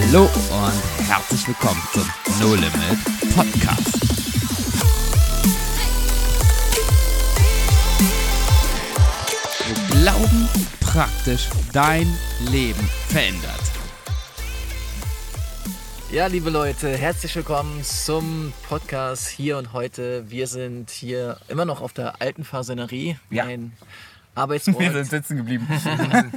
Hallo und herzlich willkommen zum No Limit Podcast. Wo Glauben praktisch dein Leben verändert. Ja, liebe Leute, herzlich willkommen zum Podcast hier und heute. Wir sind hier immer noch auf der alten Fasanerie, Ja. mein Arbeitsort. Wir sind sitzen geblieben.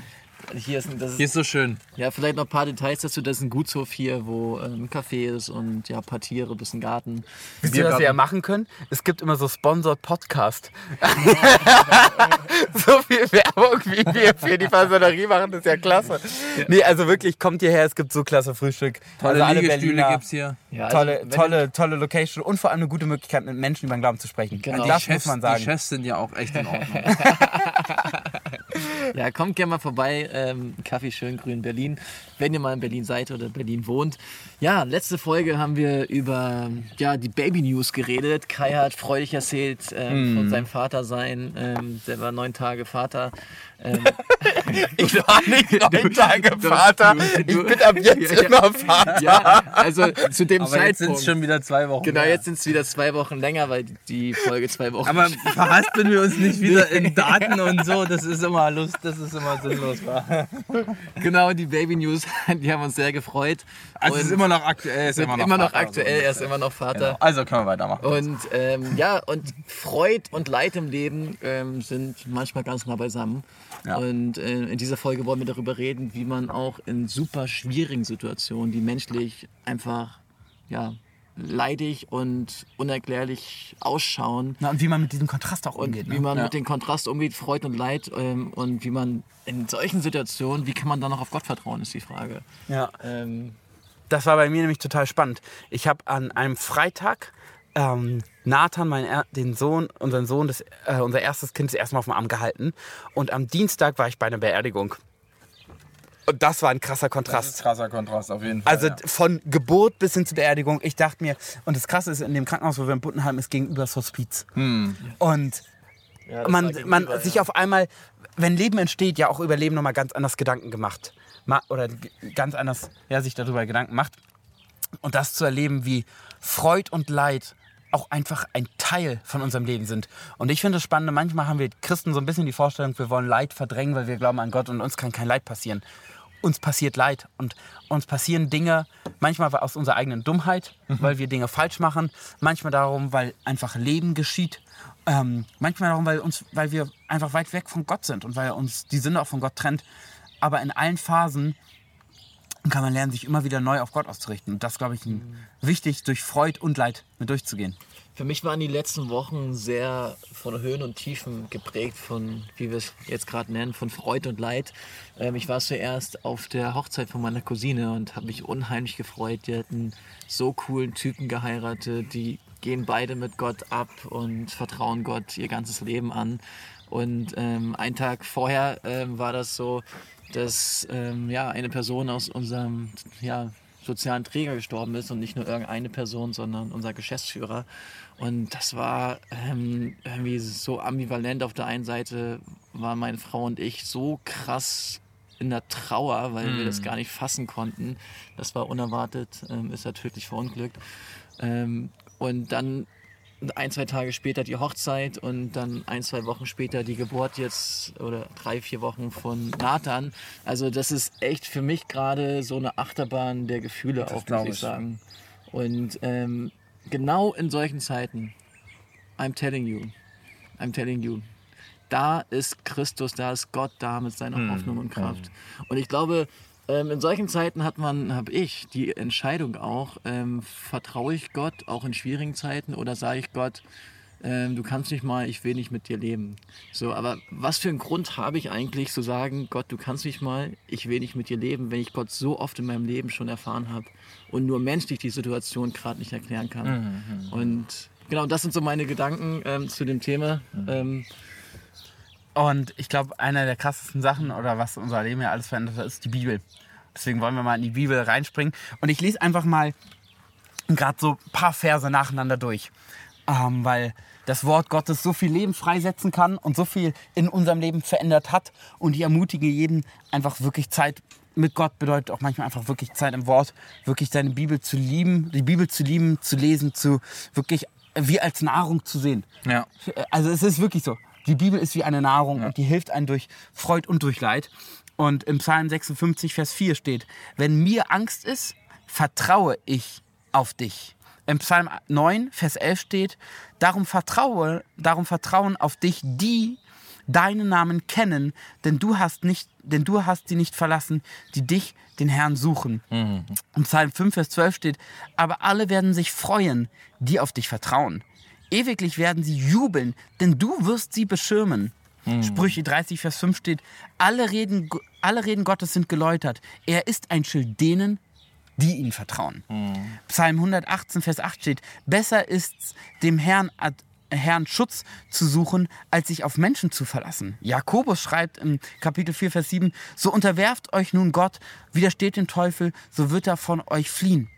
hier ist, das ist, Hier ist so schön. ja, vielleicht noch ein paar Details dazu. Das ist ein Gutshof hier, wo ähm, ein Café ist und ja, ein paar Tiere, ein bisschen Garten. Wisst ihr, was wir ja machen können? Es gibt immer so Sponsored Podcast. so viel Werbung, wie wir für die Fasanerie machen, das ist ja klasse. Nee, also wirklich, kommt hierher, es gibt so klasse Frühstück. Tolle also Liegestühle Berliner, gibt's hier. Ja, also, Tolle, tolle, tolle Location und vor allem eine gute Möglichkeit, mit Menschen über den Glauben zu sprechen. Genau. Die Das Chefs, muss man die sagen. Chefs sind ja auch echt in Ordnung. Ja, kommt gerne mal vorbei. Ähm, Kaffee Schöngrün Berlin, wenn ihr mal in Berlin seid oder Berlin wohnt. Ja, letzte Folge haben wir über ja, die Baby News geredet. Kai hat freudig erzählt ähm, von seinem Vater sein. Ähm, der war neun Tage Vater. Ähm, Ich war nicht neun Tage Vater. du- Ich bin ab jetzt Ja, ja. immer Vater. ja, also zu dem Aber jetzt sind Zeitpunkt. es schon wieder zwei Wochen. genau, her. jetzt sind es wieder zwei Wochen länger, weil die Folge zwei Wochen. Aber verhaspeln wir uns nicht wieder in Daten und so. Das ist immer Lust, das ist immer sinnlos. Wa? genau, die Baby News, die haben uns sehr gefreut. Also es ist immer noch aktuell. Ist immer noch, immer noch Vater, aktuell, er ist immer noch So. Vater. Genau. Also können wir weitermachen. Und ähm, ja, und Freud und Leid im Leben ähm, sind manchmal ganz nah beisammen. Ja. Und äh, in dieser Folge wollen wir darüber reden, wie man auch in super schwierigen Situationen, die menschlich einfach ja, leidig und unerklärlich ausschauen, Na, und wie man mit diesem Kontrast auch und umgeht. wie Ne? man Ja. mit dem Kontrast umgeht, Freud und Leid ähm, und wie man in solchen Situationen, wie kann man dann noch auf Gott vertrauen, ist die Frage. Ja. Ähm, Das war bei mir nämlich total spannend. Ich habe an einem Freitag ähm, Nathan, mein er den Sohn, unseren Sohn, das, äh, unser erstes Kind, das erste Mal auf dem Arm gehalten. Und am Dienstag war ich bei einer Beerdigung. Und das war ein krasser Kontrast. krasser Kontrast auf jeden Fall. Also von Geburt bis hin zur Beerdigung. Ich dachte mir, und das Krasse ist, in dem Krankenhaus, wo wir in Buttenheim ist, gegenüber das Hospiz. Hm. Und ja, das man, man gegenüber, sich ja. auf einmal, wenn Leben entsteht, ja auch über Leben nochmal ganz anders Gedanken gemacht. Ma oder ganz anders ja, sich darüber Gedanken macht. Und das zu erleben, wie Freud und Leid auch einfach ein Teil von unserem Leben sind. Und ich finde das Spannende, manchmal haben wir Christen so ein bisschen die Vorstellung, wir wollen Leid verdrängen, weil wir glauben an Gott und uns kann kein Leid passieren. Uns passiert Leid und uns passieren Dinge, manchmal aus unserer eigenen Dummheit, weil wir Dinge falsch machen, manchmal darum, weil einfach Leben geschieht, ähm, manchmal darum, weil, uns, weil wir einfach weit weg von Gott sind und weil uns die Sünde auch von Gott trennt. Aber in allen Phasen kann man lernen, sich immer wieder neu auf Gott auszurichten. Und das, glaube ich, ein, wichtig, durch Freud und Leid mit durchzugehen. Für mich waren die letzten Wochen sehr von Höhen und Tiefen geprägt, von, wie wir es jetzt gerade nennen, von Freud und Leid. Ähm, ich war zuerst auf der Hochzeit von meiner Cousine und habe mich unheimlich gefreut. Die hatten so coolen Typen geheiratet, die gehen beide mit Gott ab und vertrauen Gott ihr ganzes Leben an. Und ähm, einen Tag vorher ähm, war das so, dass ähm, ja, eine Person aus unserem ja, sozialen Träger gestorben ist und nicht nur irgendeine Person, sondern unser Geschäftsführer. Und das war ähm, irgendwie so ambivalent. Auf der einen Seite waren meine Frau und ich so krass in der Trauer, weil wir das gar nicht fassen konnten. Das war unerwartet, ähm, ist er tödlich verunglückt. Ähm, und dann ein, zwei Tage später die Hochzeit und dann ein, zwei Wochen später die Geburt jetzt oder drei, vier Wochen von Nathan. Also das ist echt für mich gerade so eine Achterbahn der Gefühle auch, glaub muss ich ich. sagen. Und ähm, genau in solchen Zeiten, I'm telling you, I'm telling you, da ist Christus, da ist Gott da mit seiner Hm. Hoffnung und Kraft. Und ich glaube, ähm, in solchen Zeiten hat man, habe ich die Entscheidung auch, ähm, vertraue ich Gott auch in schwierigen Zeiten oder sage ich Gott, ähm, du kannst nicht mal, ich will nicht mit dir leben. So, aber was für einen Grund habe ich eigentlich zu sagen, Gott, du kannst nicht mal, ich will nicht mit dir leben, wenn ich Gott so oft in meinem Leben schon erfahren habe und nur menschlich die Situation gerade nicht erklären kann. Und genau, das sind so meine Gedanken ähm, zu dem Thema. Ähm, Und ich glaube, einer der krassesten Sachen oder was unser Leben ja alles verändert hat, ist die Bibel. Deswegen wollen wir mal in die Bibel reinspringen. Und ich lese einfach mal gerade so ein paar Verse nacheinander durch. Ähm, weil das Wort Gottes so viel Leben freisetzen kann und so viel in unserem Leben verändert hat. Und ich ermutige jeden, einfach wirklich Zeit mit Gott bedeutet auch manchmal einfach wirklich Zeit im Wort, wirklich seine Bibel zu lieben, die Bibel zu lieben, zu lesen, zu wirklich wie als Nahrung zu sehen. Ja. Also es ist wirklich so. Die Bibel ist wie eine Nahrung und die hilft einem durch Freud und durch Leid. Und im Psalm 56, Vers 4 steht, wenn mir Angst ist, vertraue ich auf dich. Im Psalm 9, Vers 11 steht, darum vertraue, darum vertrauen auf dich die, deinen Namen kennen, denn du hast nicht, denn du hast sie nicht verlassen, die dich, den Herrn, suchen. Im Psalm 5, Vers 12 steht, aber alle werden sich freuen, die auf dich vertrauen. Ewiglich werden sie jubeln, denn du wirst sie beschirmen. Sprüche 30, Vers 5 steht, alle Reden, alle Reden Gottes sind geläutert. Er ist ein Schild denen, die ihm vertrauen. Psalm 118, Vers 8 steht, besser ist's, dem Herrn, ad- Herrn Schutz zu suchen, als sich auf Menschen zu verlassen. Jakobus schreibt im Kapitel 4, Vers 7, so unterwerft euch nun Gott, widersteht dem Teufel, so wird er von euch fliehen.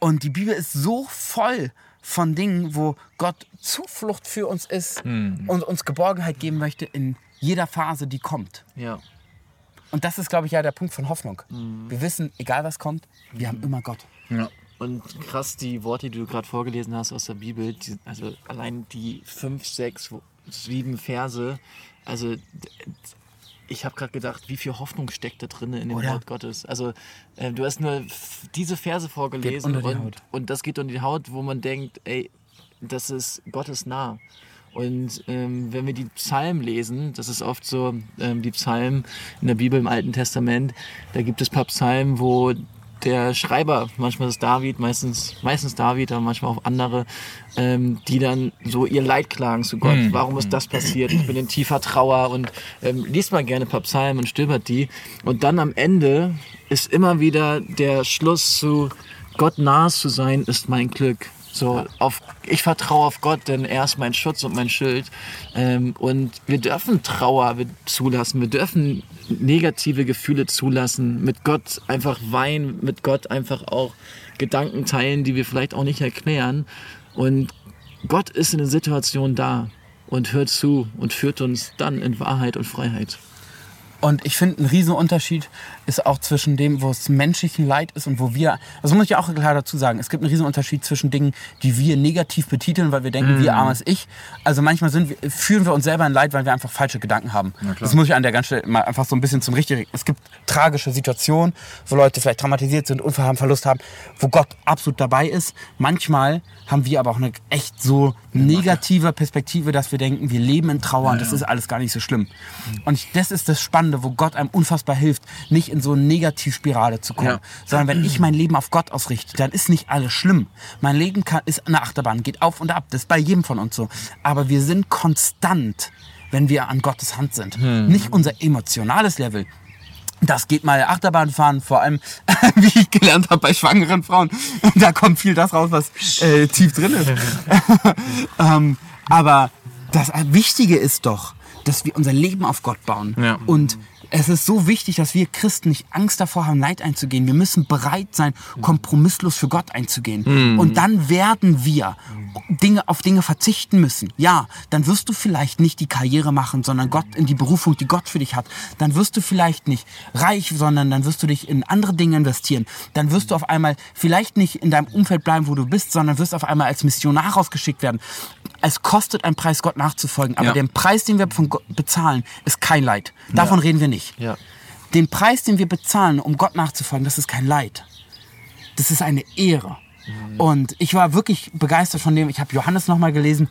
Und die Bibel ist so voll von Dingen, wo Gott Zuflucht für uns ist und uns Geborgenheit geben möchte in jeder Phase, die kommt. Ja. Und das ist, glaube ich, ja der Punkt von Hoffnung. Wir wissen, egal was kommt, wir haben immer Gott. Ja. Und krass, die Worte, die du gerade vorgelesen hast aus der Bibel, die, also allein die fünf, sechs, sieben Verse, also ich habe gerade gedacht, wie viel Hoffnung steckt da drin in dem Oder? Wort Gottes. Also äh, du hast nur diese Verse vorgelesen und, und das geht unter die Haut, wo man denkt, ey, das ist Gottes nah. Und ähm, wenn wir die Psalmen lesen, das ist oft so, ähm, die Psalmen in der Bibel im Alten Testament, da gibt es ein paar Psalmen, wo der Schreiber, manchmal ist es David, meistens, meistens David, aber manchmal auch andere, ähm, die dann so ihr Leid klagen zu Gott. Warum ist das passiert? Ich bin in tiefer Trauer und ähm, liest mal gerne ein paar Psalmen und stöbert die. Und dann am Ende ist immer wieder der Schluss zu Gott nahe zu sein, ist mein Glück. So, auf, ich vertraue auf Gott, denn er ist mein Schutz und mein Schild. Ähm, und wir dürfen Trauer zulassen, wir dürfen negative Gefühle zulassen, mit Gott einfach weinen, mit Gott einfach auch Gedanken teilen, die wir vielleicht auch nicht erklären. Und Gott ist in der Situation da und hört zu und führt uns dann in Wahrheit und Freiheit. Und ich finde, ein Riesenunterschied ist auch zwischen dem, wo es menschlichen Leid ist und wo wir, das muss ich auch klar dazu sagen, es gibt einen Riesenunterschied zwischen Dingen, die wir negativ betiteln, weil wir denken, wir armes Ich. Also manchmal sind wir, fühlen wir uns selber in Leid, weil wir einfach falsche Gedanken haben. Das muss ich an der ganzen Stelle mal einfach so ein bisschen zum Richtigen. Es gibt tragische Situationen, wo Leute vielleicht traumatisiert sind, Unfall haben, Verlust haben, wo Gott absolut dabei ist. Manchmal haben wir aber auch eine echt so negative Perspektive, dass wir denken, wir leben in Trauer und das ist alles gar nicht so schlimm. Und das ist das Spannende, wo Gott einem unfassbar hilft, nicht in so eine Negativspirale zu kommen, Ja. sondern wenn ich mein Leben auf Gott ausrichte, dann ist nicht alles schlimm. Mein Leben kann, ist eine Achterbahn, geht auf und ab, das ist bei jedem von uns so. Aber wir sind konstant, wenn wir an Gottes Hand sind. Nicht unser emotionales Level, das geht mal Achterbahn fahren, vor allem, wie ich gelernt habe bei schwangeren Frauen. Da kommt viel das raus, was äh, tief drin ist. ähm, aber das Wichtige ist doch, dass wir unser Leben auf Gott bauen. Ja. Und es ist so wichtig, dass wir Christen nicht Angst davor haben, Leid einzugehen. Wir müssen bereit sein, kompromisslos für Gott einzugehen. Und dann werden wir Dinge auf Dinge verzichten müssen. Ja, dann wirst du vielleicht nicht die Karriere machen, sondern Gott in die Berufung, die Gott für dich hat. Dann wirst du vielleicht nicht reich, sondern dann wirst du dich in andere Dinge investieren. Dann wirst du auf einmal vielleicht nicht in deinem Umfeld bleiben, wo du bist, sondern wirst auf einmal als Missionar rausgeschickt werden. Es kostet einen Preis, Gott nachzufolgen. Aber Ja. der Preis, den wir von Gott bezahlen, ist kein Leid. Davon reden wir nicht. Ja. Den Preis, den wir bezahlen, um Gott nachzufolgen, das ist kein Leid. Das ist eine Ehre. Und ich war wirklich begeistert von dem. Ich habe Johannes nochmal gelesen,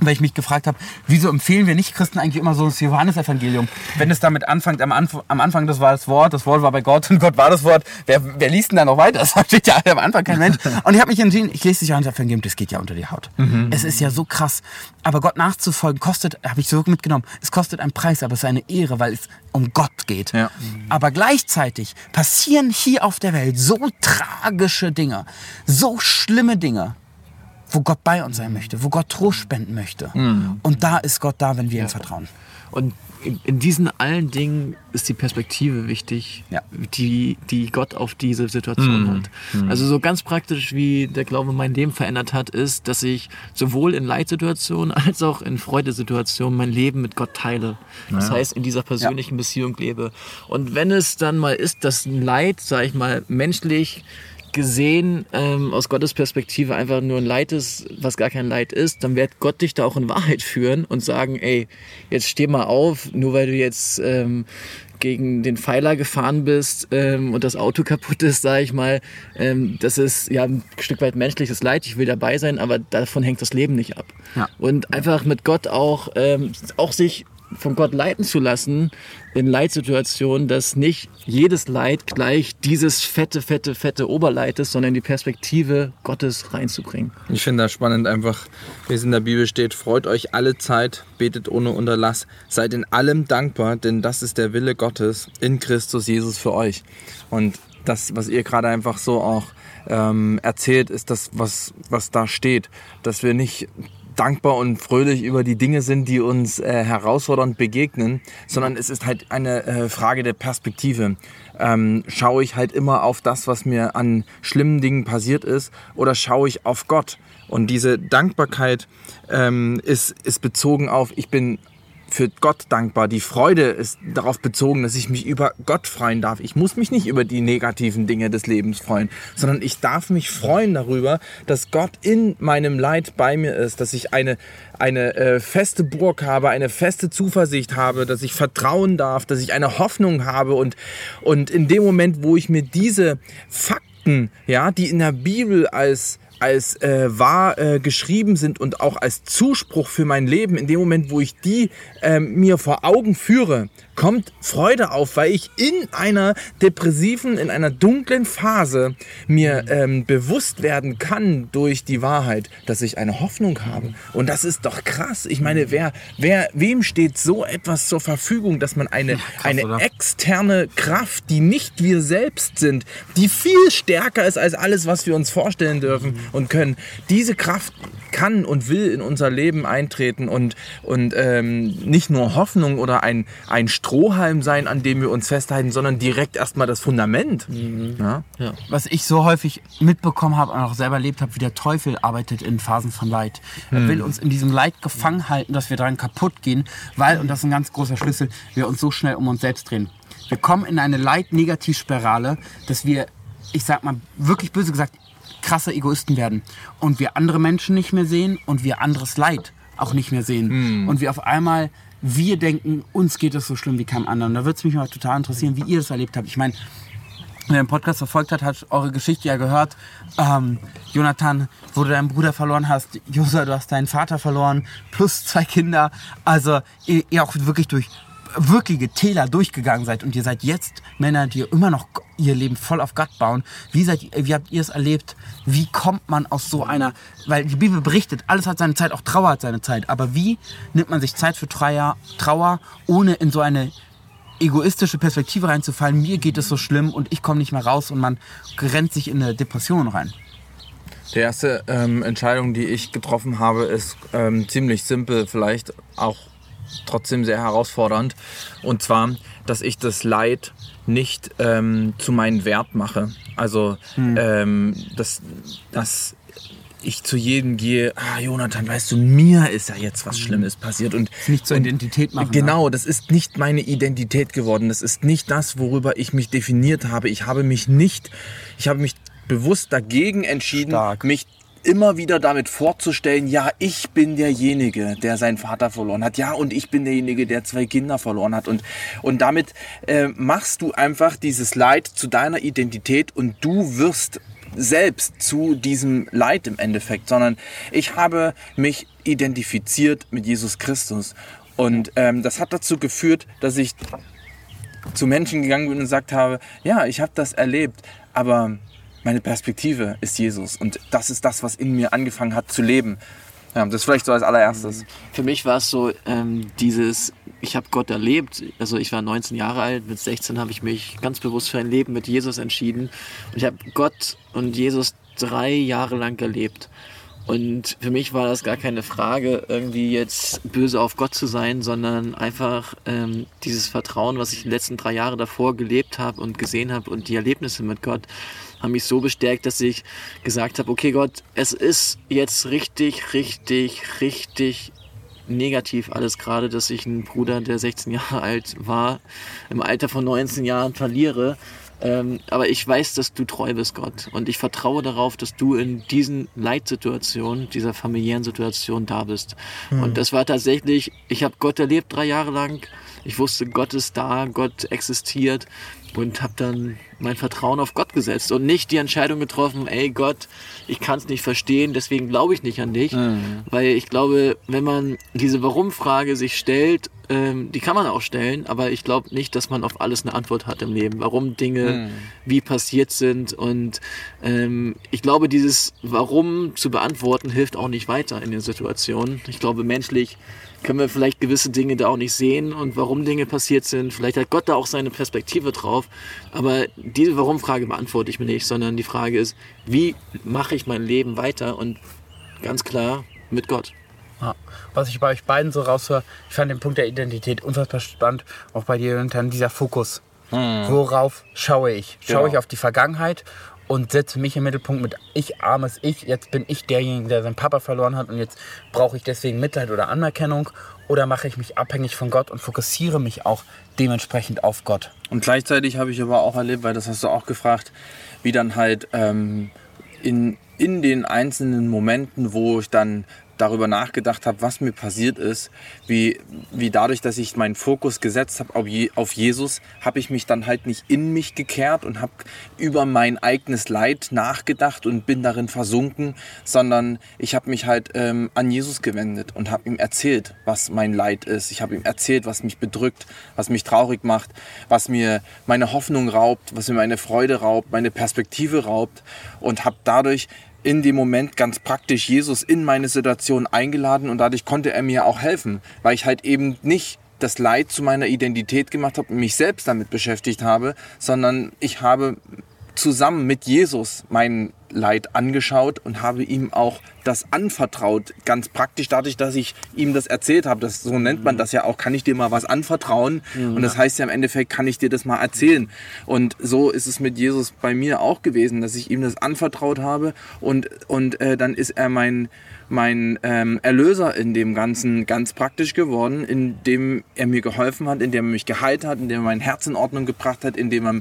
weil ich mich gefragt habe, wieso empfehlen wir nicht Christen eigentlich immer so das Johannesevangelium? Wenn es damit anfängt, am, Anf am Anfang das war das Wort, das Wort war bei Gott und Gott war das Wort. Wer, wer liest denn da noch weiter? Das steht ja am Anfang kein Mensch. Und ich habe mich entschieden, ich lese das Johannesevangelium, das geht ja unter die Haut. Es ist ja so krass. Aber Gott nachzufolgen kostet, habe ich so mitgenommen, es kostet einen Preis, aber es ist eine Ehre, weil es um Gott geht. Ja. Aber gleichzeitig passieren hier auf der Welt so tragische Dinge, so schlimme Dinge. Wo Gott bei uns sein möchte, wo Gott Trost spenden möchte. Und da ist Gott da, wenn wir ihm vertrauen. Und in, diesen allen Dingen ist die Perspektive wichtig, Ja. die, die Gott auf diese Situation hat. Also so ganz praktisch, wie der Glaube mein Leben verändert hat, ist, dass ich sowohl in Leitsituationen als auch in Freudesituationen mein Leben mit Gott teile. Das heißt, in dieser persönlichen Beziehung lebe. Und wenn es dann mal ist, dass ein Leid, sage ich mal, menschlich gesehen ähm, aus Gottes Perspektive einfach nur ein Leid ist, was gar kein Leid ist, dann wird Gott dich da auch in Wahrheit führen und sagen, ey, jetzt steh mal auf, nur weil du jetzt ähm, gegen den Pfeiler gefahren bist ähm, und das Auto kaputt ist, sage ich mal, ähm, das ist ja ein Stück weit menschliches Leid. Ich will dabei sein, aber davon hängt das Leben nicht ab. Ja. Und einfach mit Gott auch, ähm, auch sich von Gott leiten zu lassen in Leitsituationen, dass nicht jedes Leid gleich dieses fette, fette, fette Oberleid ist, sondern die Perspektive Gottes reinzubringen. Ich finde das spannend einfach, wie es in der Bibel steht, freut euch alle Zeit, betet ohne Unterlass, seid in allem dankbar, denn das ist der Wille Gottes in Christus Jesus für euch. Und das, was ihr gerade einfach so auch ähm, erzählt, ist das, was, was da steht, dass wir nicht dankbar und fröhlich über die Dinge sind, die uns äh, herausfordernd begegnen, sondern es ist halt eine äh, Frage der Perspektive. Ähm, schaue ich halt immer auf das, was mir an schlimmen Dingen passiert ist, oder schaue ich auf Gott? Und diese Dankbarkeit ähm, ist, ist bezogen auf, ich bin für Gott dankbar. Die Freude ist darauf bezogen, dass ich mich über Gott freuen darf. Ich muss mich nicht über die negativen Dinge des Lebens freuen, sondern ich darf mich freuen darüber, dass Gott in meinem Leid bei mir ist, dass ich eine, eine äh, feste Burg habe, eine feste Zuversicht habe, dass ich vertrauen darf, dass ich eine Hoffnung habe und, und in dem Moment, wo ich mir diese Fakten, ja, die in der Bibel als als äh, wahr äh, geschrieben sind und auch als Zuspruch für mein Leben, in dem Moment, wo ich die ähm, mir vor Augen führe, kommt Freude auf, weil ich in einer depressiven, in einer dunklen Phase mir ähm, bewusst werden kann durch die Wahrheit, dass ich eine Hoffnung habe. Und das ist doch krass. Ich meine, wer, wer, wem steht so etwas zur Verfügung, dass man eine, eine oder? externe Kraft, die nicht wir selbst sind, die viel stärker ist als alles, was wir uns vorstellen dürfen und können. Diese Kraft kann und will in unser Leben eintreten und, und ähm, nicht nur Hoffnung oder ein, ein Strohhalm sein, an dem wir uns festhalten, sondern direkt erstmal das Fundament. Ja? was ich so häufig mitbekommen habe und auch selber erlebt habe, wie der Teufel arbeitet in Phasen von Leid. Er will uns in diesem Leid gefangen halten, dass wir daran kaputt gehen, weil, und das ist ein ganz großer Schlüssel, wir uns so schnell um uns selbst drehen. Wir kommen in eine Leid-Negativspirale, dass wir, ich sag mal, wirklich böse gesagt, krasse Egoisten werden. Und wir andere Menschen nicht mehr sehen und wir anderes Leid auch nicht mehr sehen. Und wir auf einmal, wir denken, uns geht es so schlimm wie keinem anderen. Da würde es mich mal total interessieren, wie ihr das erlebt habt. Ich meine, wer den Podcast verfolgt hat, hat eure Geschichte ja gehört. Ähm, Jonathan, wo du deinen Bruder verloren hast. Josa, du hast deinen Vater verloren. Plus zwei Kinder. Also ihr, ihr auch wirklich durch wirkliche Täler durchgegangen seid und ihr seid jetzt Männer, die immer noch ihr Leben voll auf Gott bauen. Wie, seid, wie habt ihr es erlebt? Wie kommt man aus so einer, weil die Bibel berichtet, alles hat seine Zeit, auch Trauer hat seine Zeit, aber wie nimmt man sich Zeit für Trauer, Trauer ohne in so eine egoistische Perspektive reinzufallen, mir geht es so schlimm und ich komme nicht mehr raus und man rennt sich in eine Depression rein. Die erste ähm, Entscheidung, die ich getroffen habe, ist ähm, ziemlich simpel, vielleicht auch trotzdem sehr herausfordernd. Und zwar, dass ich das Leid nicht ähm, zu meinem Wert mache. Also, ähm, dass, dass ich zu jedem gehe, ah, Jonathan, weißt du, mir ist ja jetzt was Schlimmes passiert. Und Nicht zur Identität machen, Genau, das ist nicht meine Identität geworden. Das ist nicht das, worüber ich mich definiert habe. Ich habe mich nicht, ich habe mich bewusst dagegen entschieden, Stark. mich immer wieder damit vorzustellen, ja, ich bin derjenige, der seinen Vater verloren hat. Ja, und ich bin derjenige, der zwei Kinder verloren hat. Und, und damit äh, machst du einfach dieses Leid zu deiner Identität und du wirst selbst zu diesem Leid im Endeffekt, sondern ich habe mich identifiziert mit Jesus Christus. Und ähm, das hat dazu geführt, dass ich zu Menschen gegangen bin und gesagt habe, ja, ich habe das erlebt, aber meine Perspektive ist Jesus und das ist das, was in mir angefangen hat zu leben. Ja, das vielleicht so als allererstes. Für mich war es so ähm, dieses, ich habe Gott erlebt. Also ich war 19 Jahre alt, mit 16 habe ich mich ganz bewusst für ein Leben mit Jesus entschieden. Und ich habe Gott und Jesus drei Jahre lang erlebt. Und für mich war das gar keine Frage, irgendwie jetzt böse auf Gott zu sein, sondern einfach ähm, dieses Vertrauen, was ich die letzten drei Jahre davor gelebt habe und gesehen habe und die Erlebnisse mit Gott haben mich so bestärkt, dass ich gesagt habe, okay Gott, es ist jetzt richtig, richtig, richtig negativ alles gerade, dass ich einen Bruder, der 16 Jahre alt war, im Alter von 19 Jahren verliere. Ähm, aber ich weiß, dass du treu bist, Gott. Und ich vertraue darauf, dass du in diesen Leitsituationen, dieser familiären Situation da bist. Mhm. Und das war tatsächlich, ich habe Gott erlebt drei Jahre lang. Ich wusste, Gott ist da, Gott existiert und habe dann mein Vertrauen auf Gott gesetzt und nicht die Entscheidung getroffen, ey Gott, ich kann es nicht verstehen, deswegen glaube ich nicht an dich. Mhm. Weil ich glaube, wenn man diese Warum-Frage sich stellt, ähm, die kann man auch stellen, aber ich glaube nicht, dass man auf alles eine Antwort hat im Leben, warum Dinge mhm. wie passiert sind. Und ähm, ich glaube, dieses Warum zu beantworten hilft auch nicht weiter in den Situationen. Ich glaube, menschlich können wir vielleicht gewisse Dinge da auch nicht sehen und warum Dinge passiert sind. Vielleicht hat Gott da auch seine Perspektive drauf. Aber diese Warum-Frage beantworte ich mir nicht, sondern die Frage ist, wie mache ich mein Leben weiter? Und ganz klar mit Gott. Ja. Was ich bei euch beiden so raushöre, ich fand den Punkt der Identität unfassbar spannend. Auch bei dir, Jonathan, dieser Fokus. Hm. Worauf schaue ich? Schaue genau. ich auf die Vergangenheit und setze mich im Mittelpunkt mit ich armes Ich. Jetzt bin ich derjenige, der seinen Papa verloren hat und jetzt brauche ich deswegen Mitleid oder Anerkennung. Oder mache ich mich abhängig von Gott und fokussiere mich auch dementsprechend auf Gott. Und gleichzeitig habe ich aber auch erlebt, weil das hast du auch gefragt, wie dann halt ähm, in, in den einzelnen Momenten, wo ich dann darüber nachgedacht habe, was mir passiert ist, wie, wie dadurch, dass ich meinen Fokus gesetzt habe auf Jesus, habe ich mich dann halt nicht in mich gekehrt und habe über mein eigenes Leid nachgedacht und bin darin versunken, sondern ich habe mich halt ähm, an Jesus gewendet und habe ihm erzählt, was mein Leid ist. Ich habe ihm erzählt, was mich bedrückt, was mich traurig macht, was mir meine Hoffnung raubt, was mir meine Freude raubt, meine Perspektive raubt und habe dadurch in dem Moment ganz praktisch Jesus in meine Situation eingeladen und dadurch konnte er mir auch helfen, weil ich halt eben nicht das Leid zu meiner Identität gemacht habe und mich selbst damit beschäftigt habe, sondern ich habe zusammen mit Jesus mein Leid angeschaut und habe ihm auch das anvertraut. Ganz praktisch dadurch, dass ich ihm das erzählt habe. Das, so nennt man das ja auch. Kann ich dir mal was anvertrauen? Mhm. Und das heißt ja im Endeffekt, kann ich dir das mal erzählen? Und so ist es mit Jesus bei mir auch gewesen, dass ich ihm das anvertraut habe und, und äh, dann ist er mein, mein ähm, Erlöser in dem Ganzen ganz praktisch geworden, indem er mir geholfen hat, indem er mich geheilt hat, indem er mein Herz in Ordnung gebracht hat, indem er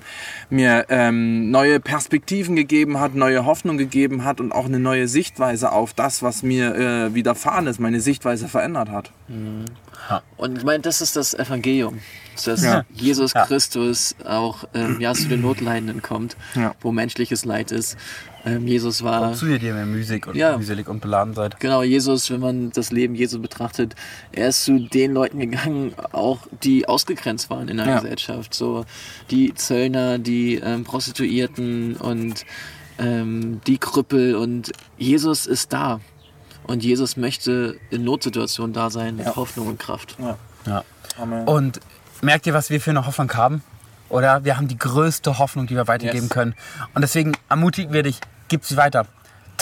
mir ähm, neue Perspektiven gegeben hat, neue Hoffnung gegeben hat und auch eine neue Sichtweise auf das, was mir äh, widerfahren ist, meine Sichtweise verändert hat. Mhm. Und ich meine, das ist das Evangelium, dass ja. Jesus ja. Christus auch ähm, ja, zu den Notleidenden kommt, ja. wo menschliches Leid ist. Ähm, Jesus war. Kommt zu dir, die ihr mühselig und, ja, mühselig und beladen seid. Genau, Jesus, wenn man das Leben Jesu betrachtet, er ist zu den Leuten gegangen, auch die ausgegrenzt waren in der ja. Gesellschaft. So die Zöllner, die ähm, Prostituierten und ähm, die Krüppel. Und Jesus ist da. Und Jesus möchte in Notsituationen da sein mit ja. Hoffnung und Kraft. Ja. ja. Und merkt ihr, was wir für eine Hoffnung haben? Oder wir haben die größte Hoffnung, die wir weitergeben yes. können. Und deswegen ermutigen wir dich, gib sie weiter.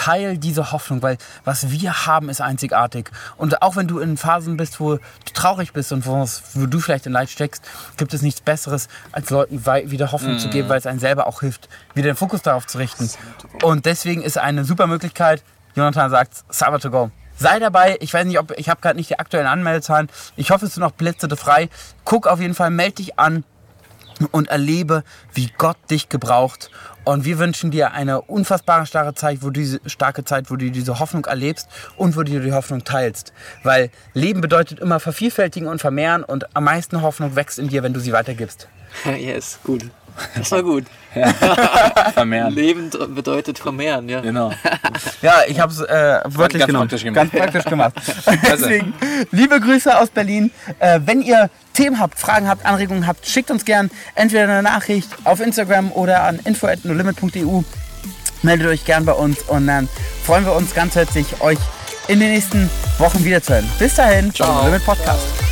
Teil diese Hoffnung, weil was wir haben, ist einzigartig. Und auch wenn du in Phasen bist, wo du traurig bist und wo, wo du vielleicht in Leid steckst, gibt es nichts Besseres, als Leuten wieder Hoffnung mm. zu geben, mhm. weil es einen selber auch hilft, wieder den Fokus darauf zu richten. Und deswegen ist eine super Möglichkeit, Jonathan sagt, Cyber to go. Sei dabei. Ich weiß nicht, ob ich habe gerade nicht die aktuellen Anmeldezahlen. Ich hoffe, es sind noch Plätze frei. Guck auf jeden Fall, melde dich an und erlebe, wie Gott dich gebraucht. Und wir wünschen dir eine unfassbare starke Zeit, wo du diese starke Zeit, wo du diese Hoffnung erlebst und wo du die Hoffnung teilst. Weil Leben bedeutet immer vervielfältigen und vermehren und am meisten Hoffnung wächst in dir, wenn du sie weitergibst. yes, gut. Das war gut. Ja. vermehren. Leben bedeutet vermehren, ja. Genau. Ja, ich habe es äh, wörtlich ganz genommen. Praktisch ganz praktisch gemacht. Also. Deswegen, liebe Grüße aus Berlin. Äh, wenn ihr Themen habt, Fragen habt, Anregungen habt, schickt uns gern entweder eine Nachricht auf Instagram oder an info.nolimit.eu. Meldet euch gern bei uns und dann freuen wir uns ganz herzlich, euch in den nächsten Wochen wiederzuhören. Bis dahin, Ciao. Limit Podcast.